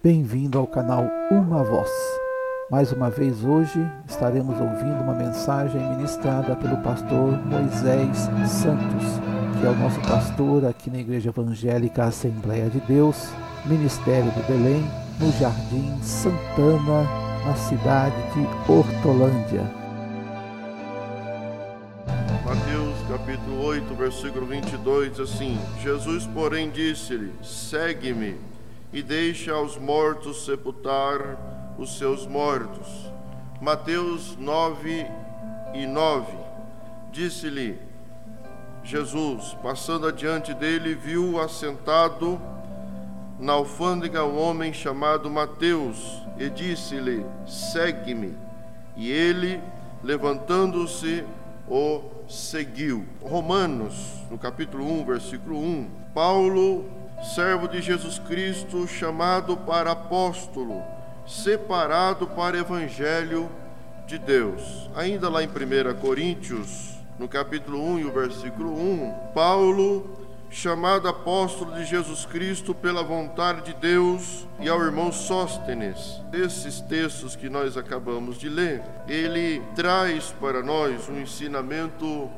Bem-vindo ao canal Uma Voz. Mais uma vez hoje estaremos ouvindo uma mensagem ministrada pelo pastor Moisés Santos, que é o nosso pastor aqui na Igreja Evangélica Assembleia de Deus, Ministério do Belém, no Jardim Santana, na cidade de Hortolândia. Mateus capítulo 8, versículo 22 assim: Jesus, porém, disse-lhe: Segue-me e deixa aos mortos sepultar os seus mortos. Mateus 9 e 9. Disse-lhe Jesus, passando adiante dele, viu assentado na alfândega um homem chamado Mateus e disse-lhe: Segue-me. E ele, levantando-se, o seguiu. Romanos, no capítulo 1, versículo 1. Paulo servo de Jesus Cristo, chamado para apóstolo, separado para evangelho de Deus. Ainda lá em 1 Coríntios, no capítulo 1 e o versículo 1, Paulo, chamado apóstolo de Jesus Cristo pela vontade de Deus, e ao irmão Sóstenes. Esses textos que nós acabamos de ler, ele traz para nós um ensinamento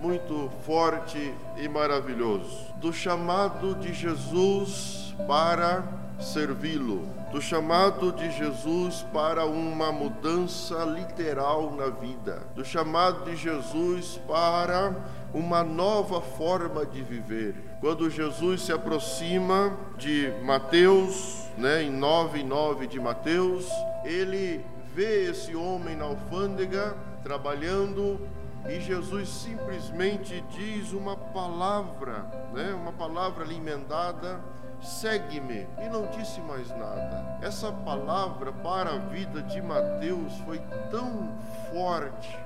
muito forte e maravilhoso. Do chamado de Jesus para servi-lo, do chamado de Jesus para uma mudança literal na vida, do chamado de Jesus para uma nova forma de viver. Quando Jesus se aproxima de Mateus, né, em 9 e 9 de Mateus, ele vê esse homem na alfândega trabalhando e Jesus simplesmente diz uma palavra, né? uma palavra ali emendada, segue-me, e não disse mais nada. Essa palavra para a vida de Mateus foi tão forte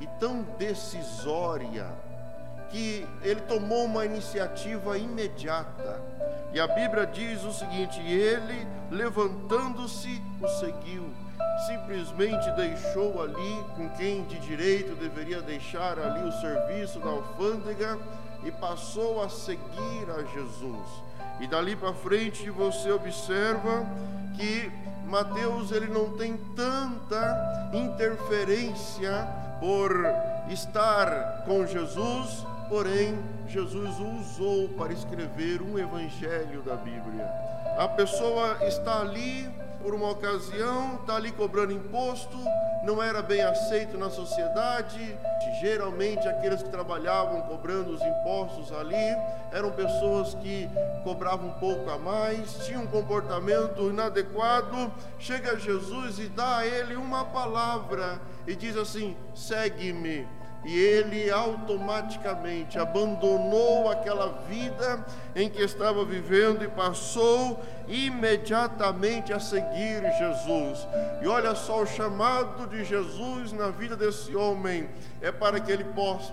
e tão decisória que ele tomou uma iniciativa imediata. E a Bíblia diz o seguinte: ele, levantando-se, o seguiu simplesmente deixou ali com quem de direito deveria deixar ali o serviço da alfândega e passou a seguir a Jesus. E dali para frente você observa que Mateus ele não tem tanta interferência por estar com Jesus, porém Jesus o usou para escrever um evangelho da Bíblia. A pessoa está ali por uma ocasião, está ali cobrando imposto, não era bem aceito na sociedade. Geralmente, aqueles que trabalhavam cobrando os impostos ali eram pessoas que cobravam um pouco a mais, tinham um comportamento inadequado. Chega Jesus e dá a ele uma palavra e diz assim: segue-me e ele automaticamente abandonou aquela vida em que estava vivendo e passou imediatamente a seguir Jesus. E olha só o chamado de Jesus na vida desse homem é para que ele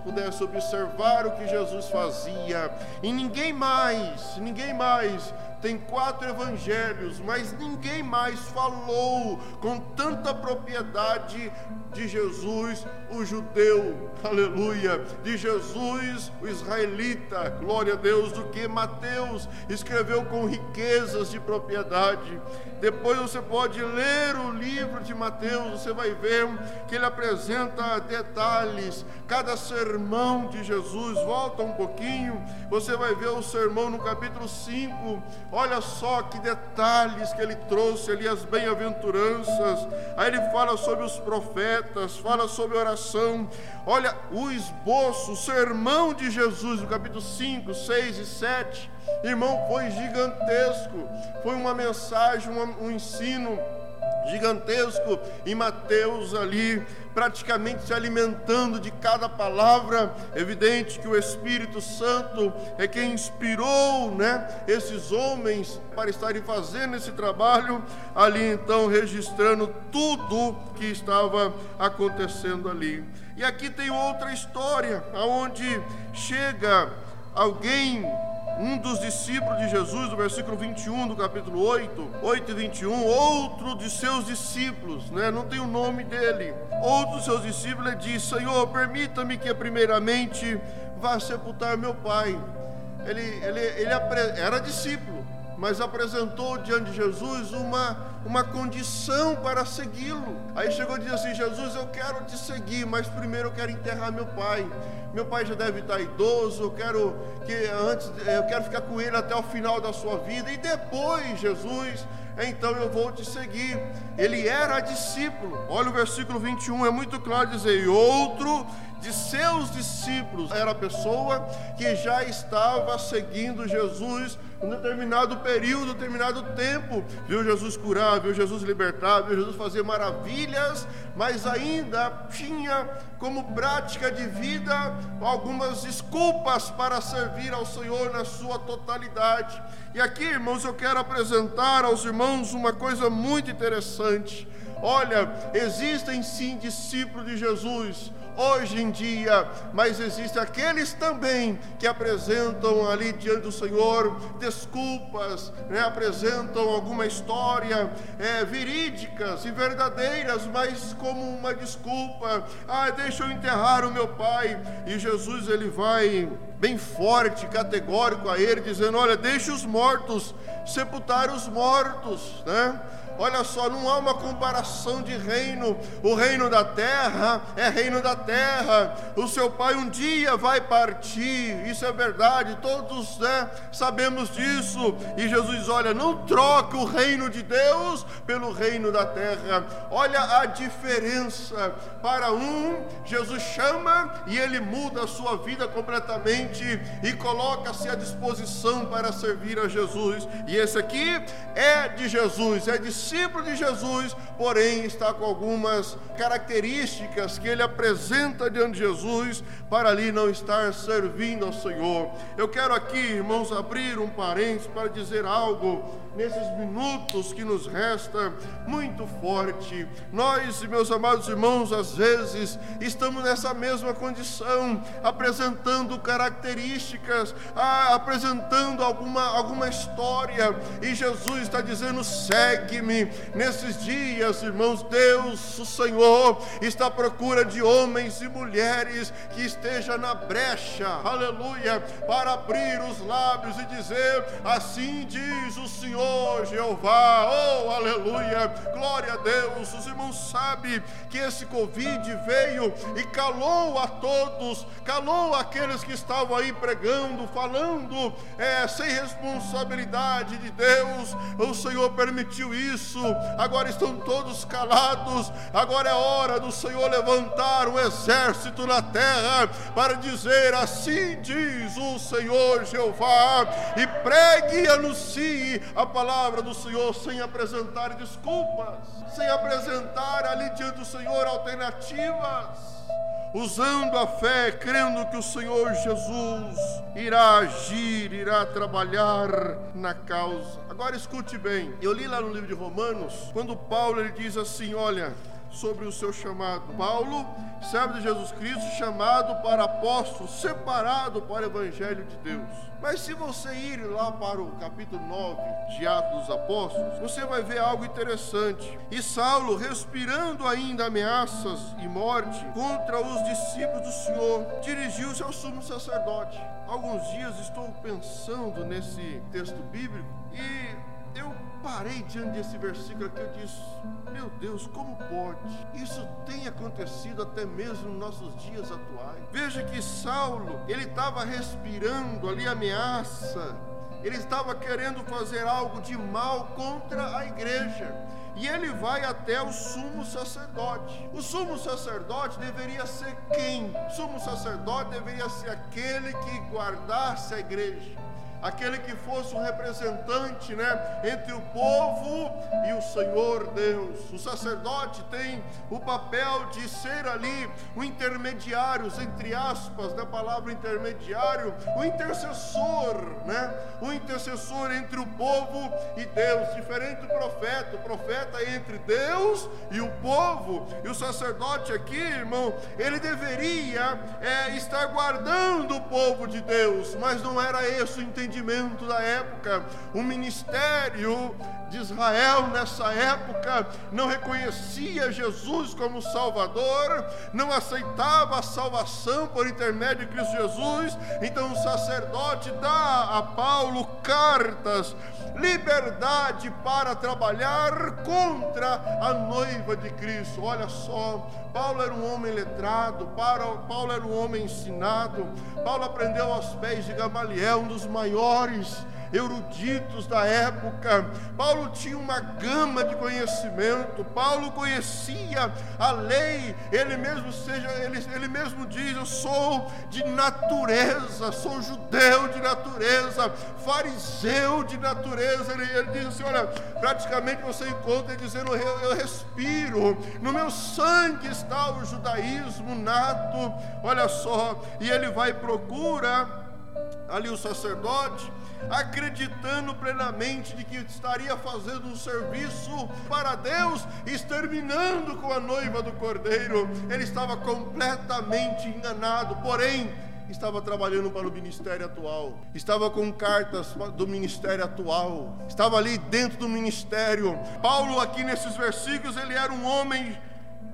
pudesse observar o que Jesus fazia e ninguém mais, ninguém mais tem quatro evangelhos, mas ninguém mais falou com tanta propriedade de Jesus, o judeu, aleluia, de Jesus, o israelita, glória a Deus, do que Mateus escreveu com riquezas de propriedade. Depois você pode ler o livro de Mateus, você vai ver que ele apresenta detalhes, cada sermão de Jesus, volta um pouquinho, você vai ver o sermão no capítulo 5, olha só que detalhes que ele trouxe ali, as bem-aventuranças, aí ele fala sobre os profetas, fala sobre oração, olha o esboço, o sermão de Jesus, no capítulo 5, 6 e 7, Irmão, foi gigantesco. Foi uma mensagem, um, ensino gigantesco e Mateus ali praticamente se alimentando de cada palavra. Evidente que o Espírito Santo é quem inspirou, né, esses homens para estarem fazendo esse trabalho ali então registrando tudo que estava acontecendo ali. E aqui tem outra história aonde chega alguém um dos discípulos de Jesus, no versículo 21 do capítulo 8, 8 e 21, outro de seus discípulos, né, não tem o nome dele, outro de seus discípulos ele diz: Senhor, permita-me que primeiramente vá sepultar meu pai. Ele, ele, ele era discípulo, mas apresentou diante de Jesus uma, uma condição para segui-lo. Aí chegou e disse assim: Jesus, eu quero te seguir, mas primeiro eu quero enterrar meu pai. Meu pai já deve estar idoso, eu quero que antes eu quero ficar com ele até o final da sua vida e depois, Jesus, então eu vou te seguir. Ele era discípulo. Olha o versículo 21, é muito claro dizer: "E outro de seus discípulos era a pessoa que já estava seguindo Jesus um determinado período, determinado tempo, viu Jesus curar, viu Jesus libertar, viu Jesus fazer maravilhas, mas ainda tinha como prática de vida algumas desculpas para servir ao Senhor na sua totalidade. E aqui, irmãos, eu quero apresentar aos irmãos uma coisa muito interessante. Olha, existem sim discípulos de Jesus, hoje em dia, mas existem aqueles também que apresentam ali diante do Senhor desculpas, né? apresentam alguma história é, verídicas e verdadeiras, mas como uma desculpa. Ah, deixa eu enterrar o meu pai. E Jesus ele vai bem forte, categórico a ele, dizendo: Olha, deixe os mortos sepultar os mortos, né? Olha só, não há uma comparação de reino. O reino da terra é reino da terra. O seu pai um dia vai partir. Isso é verdade. Todos né, sabemos disso. E Jesus olha, não troque o reino de Deus pelo reino da terra. Olha a diferença. Para um, Jesus chama e ele muda a sua vida completamente e coloca-se à disposição para servir a Jesus. E esse aqui é de Jesus, é de discípulo de Jesus, porém está com algumas características que ele apresenta diante de Jesus para ali não estar servindo ao Senhor. Eu quero aqui, irmãos, abrir um parênteses para dizer algo nesses minutos que nos resta muito forte. Nós, meus amados irmãos, às vezes estamos nessa mesma condição, apresentando características, apresentando alguma, alguma história, e Jesus está dizendo: segue-me. Nesses dias, irmãos, Deus, o Senhor, está à procura de homens e mulheres que estejam na brecha, aleluia, para abrir os lábios e dizer: assim diz o Senhor Senhor Jeová, oh aleluia, glória a Deus. Os irmãos sabem que esse Covid veio e calou a todos, calou aqueles que estavam aí pregando, falando é, sem responsabilidade de Deus. O Senhor permitiu isso, agora estão todos calados. Agora é hora do Senhor levantar um exército na terra para dizer: Assim diz o Senhor Jeová, e pregue e anuncie a palavra do Senhor sem apresentar desculpas, sem apresentar ali diante do Senhor alternativas usando a fé, crendo que o Senhor Jesus irá agir, irá trabalhar na causa. Agora escute bem, eu li lá no livro de Romanos, quando Paulo ele diz assim: olha, sobre o seu chamado. Paulo, servo de Jesus Cristo, chamado para apóstolo, separado para o Evangelho de Deus. Mas se você ir lá para o capítulo 9 de Atos dos Apóstolos, você vai ver algo interessante. E Saulo, respirando ainda ameaças e morte contra os discípulos do Senhor, dirigiu-se ao sumo sacerdote. Alguns dias estou pensando nesse texto bíblico e eu parei diante desse versículo aqui, eu disse: Meu Deus, como pode? Isso tem acontecido até mesmo nos nossos dias atuais. Veja que Saulo, ele estava respirando ali ameaça, ele estava querendo fazer algo de mal contra a igreja. E ele vai até o sumo sacerdote. O sumo sacerdote deveria ser quem? O sumo sacerdote deveria ser aquele que guardasse a igreja aquele que fosse um representante né, entre o povo e o Senhor Deus. O sacerdote tem o papel de ser ali o intermediário, entre aspas, da palavra intermediário, o intercessor, né? O intercessor entre o povo e Deus, diferente do profeta. O profeta é entre Deus e o povo, e o sacerdote aqui, irmão, ele deveria é, estar guardando o povo de Deus, mas não era esse o entendimento entendimento da época. O ministério de Israel nessa época não reconhecia Jesus como Salvador, não aceitava a salvação por intermédio de Cristo Jesus. Então o sacerdote dá a Paulo cartas, liberdade para trabalhar contra a noiva de Cristo. Olha só, Paulo era um homem letrado, Paulo era um homem ensinado, Paulo aprendeu aos pés de Gamaliel, um dos maiores eruditos da época. Paulo tinha uma gama de conhecimento. Paulo conhecia a lei. Ele mesmo seja, ele, ele mesmo diz: Eu sou de natureza, sou judeu de natureza, fariseu de natureza. Ele, ele diz assim: Olha, praticamente você encontra ele dizendo: eu, eu respiro, no meu sangue está o judaísmo nato. Olha só, e ele vai e procura ali o sacerdote acreditando plenamente de que estaria fazendo um serviço para Deus, exterminando com a noiva do cordeiro. Ele estava completamente enganado, porém, estava trabalhando para o ministério atual, estava com cartas do ministério atual, estava ali dentro do ministério. Paulo, aqui nesses versículos, ele era um homem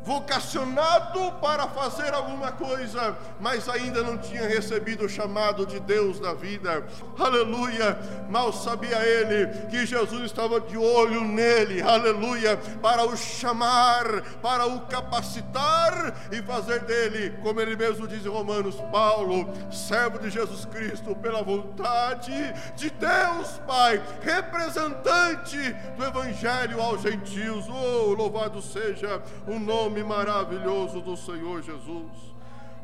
vocacionado para fazer alguma coisa, mas ainda não tinha recebido o chamado de Deus da vida. Aleluia! Mal sabia ele que Jesus estava de olho nele, aleluia, para o chamar, para o capacitar e fazer dele, como ele mesmo diz em Romanos, Paulo, servo de Jesus Cristo, pela vontade de Deus, Pai, representante do Evangelho aos gentios. Oh, louvado seja o nome nome maravilhoso do Senhor Jesus.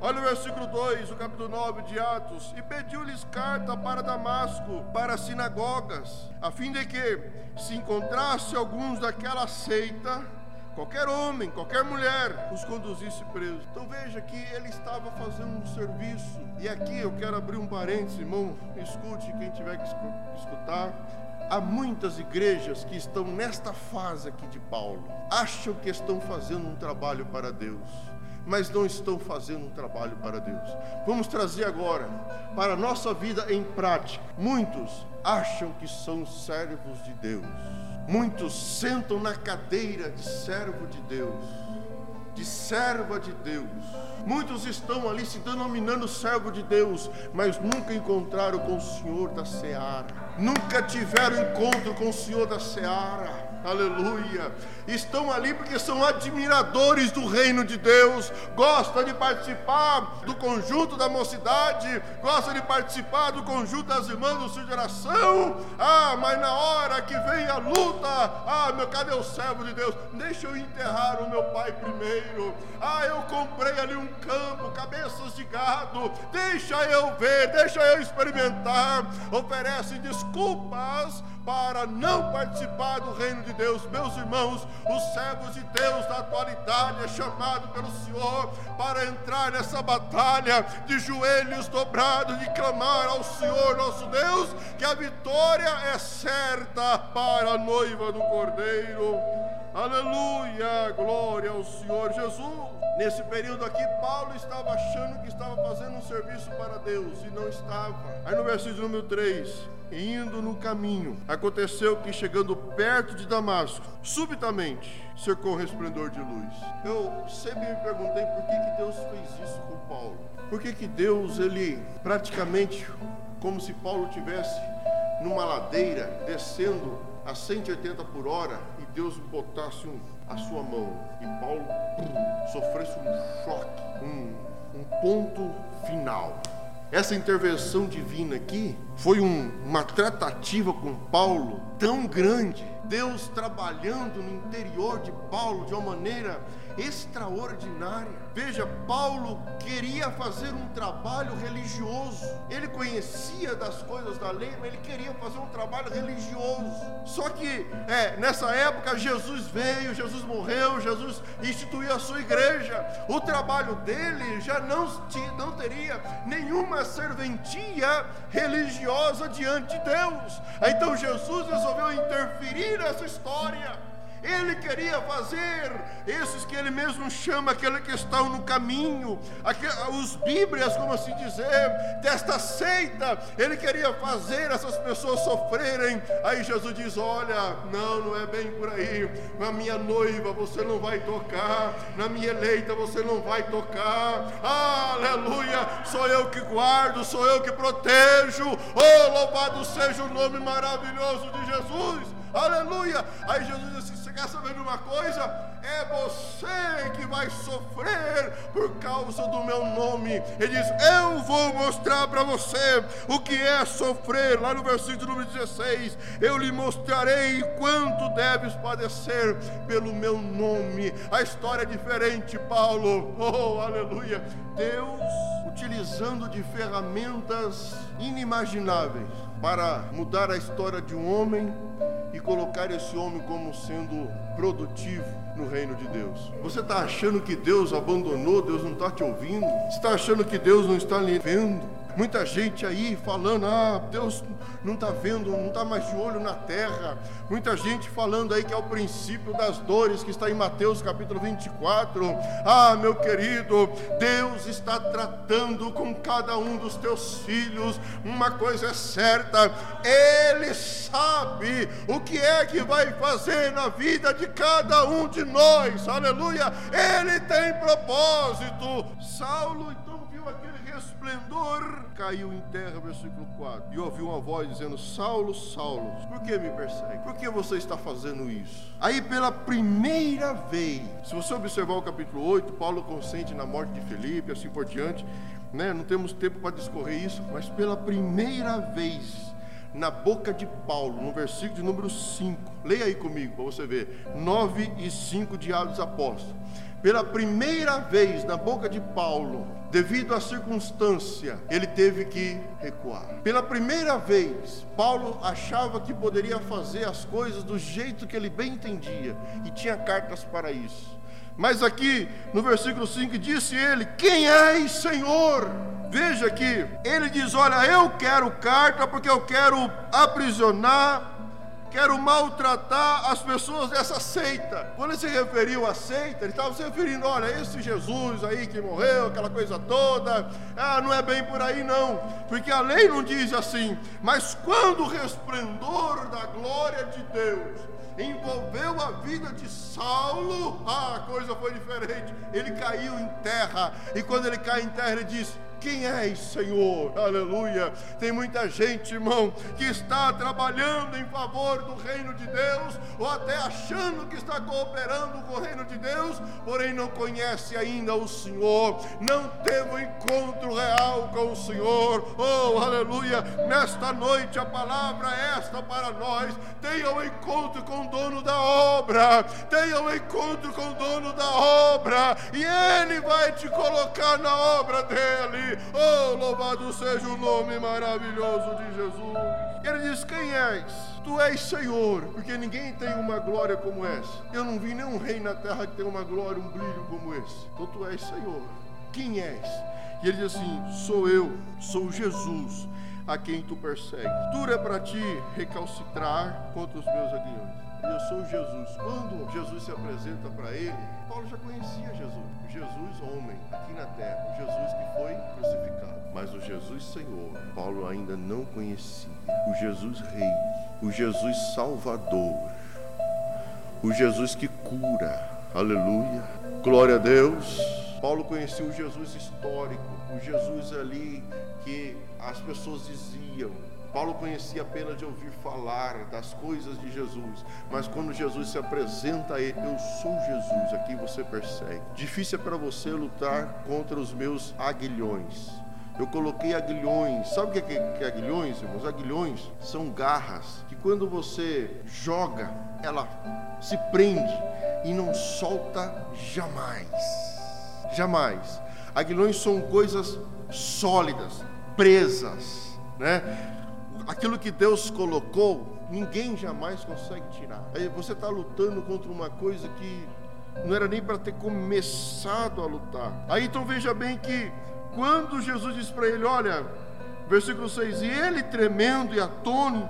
Olha o versículo 2, o capítulo 9 de Atos. E pediu-lhes carta para Damasco, para as sinagogas, a fim de que, se encontrasse alguns daquela seita, qualquer homem, qualquer mulher, os conduzisse presos. Então veja que ele estava fazendo um serviço. E aqui eu quero abrir um parênteses, irmão. Escute quem tiver que escutar. Há muitas igrejas que estão nesta fase aqui de Paulo, acham que estão fazendo um trabalho para Deus, mas não estão fazendo um trabalho para Deus. Vamos trazer agora para a nossa vida em prática. Muitos acham que são servos de Deus, muitos sentam na cadeira de servo de Deus, de serva de Deus. Muitos estão ali se denominando servo de Deus, mas nunca encontraram com o Senhor da seara nunca tiveram encontro com o Senhor da seara aleluia. Estão ali porque são admiradores do reino de Deus, gostam de participar do conjunto da mocidade, gostam de participar do conjunto das irmãs do sua geração. Ah, mas na hora que vem a luta, ah, meu, cadê o servo de Deus? Deixa eu enterrar o meu pai primeiro. Ah, eu comprei ali um campo, cabeças de gado, deixa eu ver, deixa eu experimentar. Oferecem desculpas para não participar do reino de Deus. Meus irmãos, os servos de Deus da atualidade é chamado pelo Senhor para entrar nessa batalha de joelhos dobrados e clamar ao Senhor nosso Deus que a vitória é certa para a noiva do Cordeiro. Aleluia, glória ao Senhor Jesus. Nesse período aqui, Paulo estava achando que estava fazendo um serviço para Deus e não estava. Aí no versículo número 3, indo no caminho, aconteceu que chegando perto de Damasco, subitamente cercou um resplendor de luz. Eu sempre me perguntei por que, que Deus fez isso com Paulo. Por que, que Deus, ele praticamente, como se Paulo tivesse numa ladeira descendo a 180 por hora e Deus botasse um a sua mão e Paulo sofresse um choque, um, um ponto final. Essa intervenção divina aqui foi um, uma tratativa com Paulo tão grande, Deus trabalhando no interior de Paulo de uma maneira extraordinária. Veja, Paulo queria fazer um trabalho religioso. Ele conhecia das coisas da lei, mas ele queria fazer um trabalho religioso. Só que é, nessa época Jesus veio, Jesus morreu, Jesus instituiu a sua igreja. O trabalho dele já não, não teria nenhuma serventia religiosa diante de Deus. Então Jesus resolveu interferir nessa história Ele queria fazer esses que ele mesmo chama aquele que estão no caminho, os bíblias, como assim dizer, desta seita. Ele queria fazer essas pessoas sofrerem. Aí Jesus diz: Olha, não, não é bem por aí. Na minha noiva você não vai tocar, na minha eleita você não vai tocar. Aleluia! Sou eu que guardo, sou eu que protejo. Oh, louvado seja o nome maravilhoso de Jesus. Aleluia! Aí Jesus diz assim: Você quer saber de uma coisa? é você que vai sofrer por causa do meu nome. Ele diz: Eu vou mostrar para você o que é sofrer. Lá no versículo número 16: Eu lhe mostrarei quanto deves padecer pelo meu nome. A história é diferente, Paulo. Oh, aleluia. Deus utilizando de ferramentas inimagináveis para mudar a história de um homem colocar esse homem como sendo produtivo no reino de Deus. Você está achando que Deus abandonou, Deus não está te ouvindo? Você está achando que Deus não está lhe vendo? Muita gente aí falando, ah, Deus não está vendo, não está mais de olho na terra. Muita gente falando aí que é o princípio das dores, que está em Mateus capítulo 24. Ah, meu querido, Deus está tratando com cada um dos teus filhos. Uma coisa é certa, Ele sabe o que é que vai fazer na vida de cada um de nós. Aleluia! Ele tem propósito. Saulo, então, resplendor, caiu em terra, versículo 4. E ouviu uma voz dizendo: Saulo, Saulo, por que me persegue? Por que você está fazendo isso? Aí, pela primeira vez, se você observar o capítulo 8, Paulo consente na morte de Felipe, assim por diante, né? não temos tempo para discorrer isso, mas pela primeira vez, na boca de Paulo, no versículo de número 5. Leia aí comigo para você ver. 9 e 5 de Atos Apóstolos pela primeira vez na boca de Paulo, devido à circunstância, ele teve que recuar. Pela primeira vez, Paulo achava que poderia fazer as coisas do jeito que ele bem entendia e tinha cartas para isso. Mas aqui no versículo 5 disse ele: Quem és, Senhor? Veja que ele diz: Olha, eu quero carta porque eu quero aprisionar quero maltratar as pessoas dessa seita. Quando ele se referiu à seita, ele estava se referindo: olha, esse Jesus aí que morreu, aquela coisa toda, ah, não é bem por aí não, porque a lei não diz assim, mas quando o resplendor da glória de Deus envolveu a vida de Saulo, ah, a coisa foi diferente. Ele caiu em terra, e quando ele cai em terra, ele diz: quem és, Senhor? Aleluia. Tem muita gente, irmão, que está trabalhando em favor do reino de Deus, ou até achando que está cooperando com o reino de Deus, porém não conhece ainda o Senhor, não teve um encontro real com o Senhor. Oh, aleluia. Nesta noite a palavra é esta para nós. Tenha um encontro com o dono da obra, tenha um encontro com o dono da obra, e ele vai te colocar na obra dele. Oh, louvado seja o nome maravilhoso de Jesus. Ele diz: Quem és? Tu és Senhor, porque ninguém tem uma glória como essa. Eu não vi nenhum rei na terra que tenha uma glória, um brilho como esse. Então tu és Senhor. Quem és? E ele diz assim: Sou eu, sou Jesus, a quem tu persegues. Dura para ti recalcitrar contra os meus aguilhões. Eu sou Jesus. Quando Jesus se apresenta para ele, Paulo já conhecia Jesus. O Jesus homem, aqui na terra. O Jesus que foi crucificado. Mas o Jesus Senhor, Paulo ainda não conhecia. O Jesus Rei. O Jesus Salvador. O Jesus que cura. Aleluia. Glória a Deus. Paulo conhecia o Jesus histórico. O Jesus ali que as pessoas diziam Paulo conhecia apenas de ouvir falar das coisas de Jesus, mas quando Jesus se apresenta a ele, eu sou Jesus, aqui você persegue. Difícil é para você lutar contra os meus aguilhões. Eu coloquei aguilhões. Sabe o que é aguilhões, irmãos? Aguilhões são garras que quando você joga, ela se prende e não solta jamais. Jamais. Aguilhões são coisas sólidas, presas, né? Aquilo que Deus colocou, ninguém jamais consegue tirar. Aí você está lutando contra uma coisa que não era nem para ter começado a lutar. Aí então veja bem que quando Jesus diz para ele: Olha, versículo 6: E ele tremendo e atônito,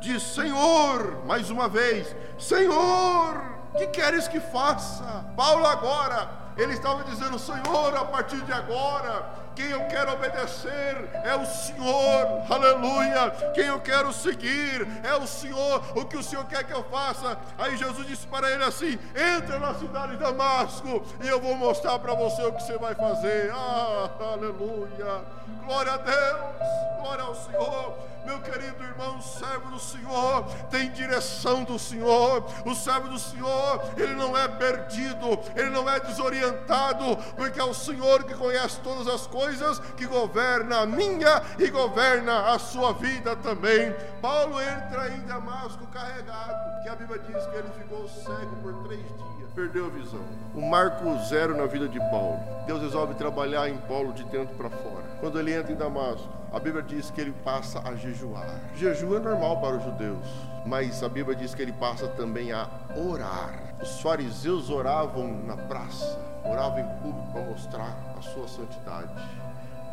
diz: Senhor, mais uma vez, Senhor Que queres que faça? Paulo agora, ele estava dizendo: Senhor, a partir de agora, quem eu quero obedecer é o Senhor, aleluia. Quem eu quero seguir é o Senhor, o que o Senhor quer que eu faça. Aí Jesus disse para ele assim: entra na cidade de Damasco e eu vou mostrar para você o que você vai fazer. Ah, aleluia, glória a Deus, glória ao Senhor. Meu querido irmão, servo do Senhor, tem direção do Senhor. O servo do Senhor, ele não é perdido, ele não é desorientado, porque é o Senhor que conhece todas as coisas, que governa a minha e governa a sua vida também. Paulo entra em Damasco carregado, que a Bíblia diz que ele ficou cego por três dias perdeu a visão. O marco zero na vida de Paulo. Deus resolve trabalhar em Paulo de dentro para fora. Quando ele entra em Damasco, a Bíblia diz que ele passa a jejuar. Jejum é normal para os judeus, mas a Bíblia diz que ele passa também a orar. Os fariseus oravam na praça, oravam em público para mostrar a sua santidade.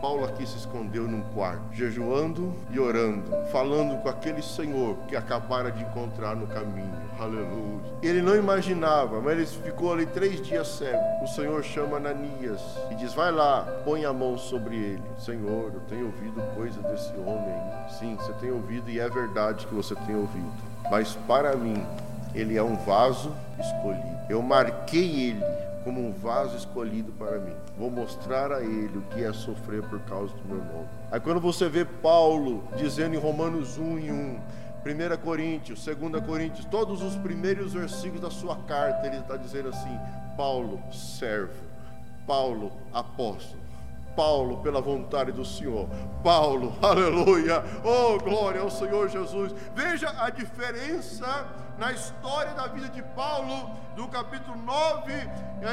Paulo aqui se escondeu num quarto, jejuando e orando, falando com aquele Senhor que acabara de encontrar no caminho. Aleluia. Ele não imaginava, mas ele ficou ali três dias cego. O Senhor chama Ananias e diz: Vai lá, põe a mão sobre ele. Senhor, eu tenho ouvido coisa desse homem. Sim, você tem ouvido e é verdade que você tem ouvido. Mas para mim, ele é um vaso escolhido. Eu marquei ele como um vaso escolhido para mim. Vou mostrar a ele o que é sofrer por causa do meu nome. Aí quando você vê Paulo dizendo em Romanos 1 e 1, 1 Coríntios, 2 Coríntios, todos os primeiros versículos da sua carta, ele está dizendo assim: Paulo, servo, Paulo, apóstolo. Paulo, pela vontade do Senhor. Paulo, aleluia. Oh, glória ao Senhor Jesus. Veja a diferença na história da vida de Paulo, do capítulo 9,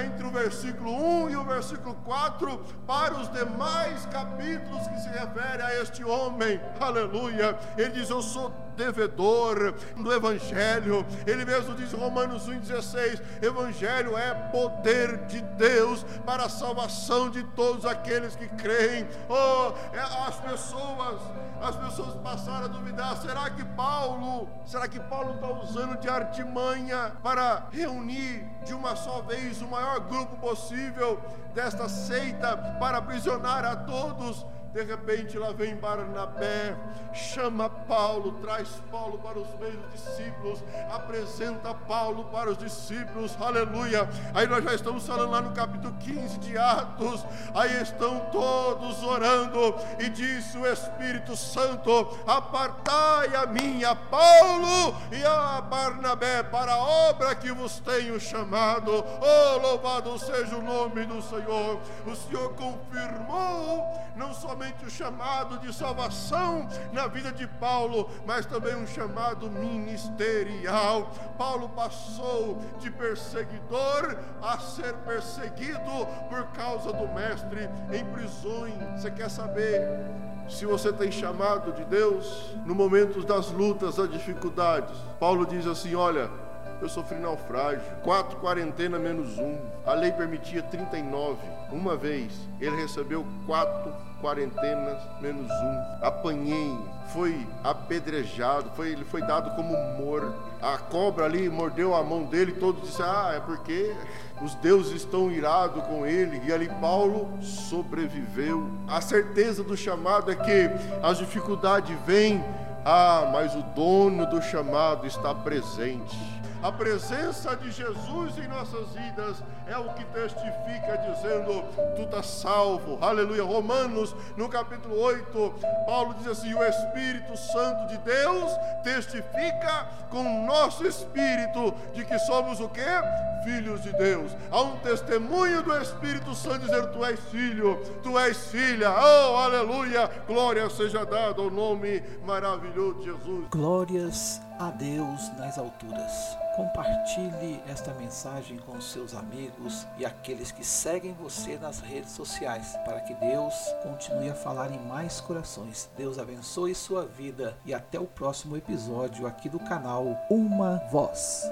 entre o versículo 1 e o versículo 4, para os demais capítulos que se referem a este homem. Aleluia. Ele diz: Eu sou devedor do Evangelho. Ele mesmo diz, Romanos 1,16: Evangelho é poder de Deus para a salvação de todos aqueles que creem. Oh, é, as pessoas, as pessoas passaram a duvidar: será que Paulo, será que Paulo está usando de artimanha para reunir de uma só vez o maior grupo possível desta seita para aprisionar a todos? De repente lá vem Barnabé, chama Paulo, traz Paulo para os meios discípulos, apresenta Paulo para os discípulos, aleluia. Aí nós já estamos falando lá no capítulo 15 de Atos, aí estão todos orando, e disse o Espírito Santo: Apartai a mim, a Paulo e a Barnabé, para a obra que vos tenho chamado. Oh, louvado seja o nome do Senhor. O Senhor confirmou, não somente somente o chamado de salvação na vida de Paulo, mas também um chamado ministerial. Paulo passou de perseguidor a ser perseguido por causa do Mestre em prisões. Você quer saber? Se você tem chamado de Deus no momento das lutas, das dificuldades, Paulo diz assim: Olha, eu sofri naufrágio, quatro quarentena menos um. A lei permitia 39. Uma vez ele recebeu quatro quarentenas menos um. Apanhei, foi apedrejado, foi, ele foi dado como morto. A cobra ali mordeu a mão dele, todos disseram: Ah, é porque os deuses estão irados com ele. E ali Paulo sobreviveu. A certeza do chamado é que as dificuldades vêm, ah, mas o dono do chamado está presente. A presença de Jesus em nossas vidas é o que testifica, dizendo: Tu estás salvo. Aleluia. Romanos, no capítulo 8, Paulo diz assim: O Espírito Santo de Deus testifica com o nosso espírito de que somos o que? Filhos de Deus. Há um testemunho do Espírito Santo dizendo: Tu és filho, tu és filha. Oh, aleluia. Glória seja dada ao nome maravilhoso de Jesus. Glórias a Deus nas alturas. Compartilhe esta mensagem com seus amigos e aqueles que seguem você nas redes sociais, para que Deus continue a falar em mais corações. Deus abençoe sua vida e até o próximo episódio aqui do canal Uma Voz.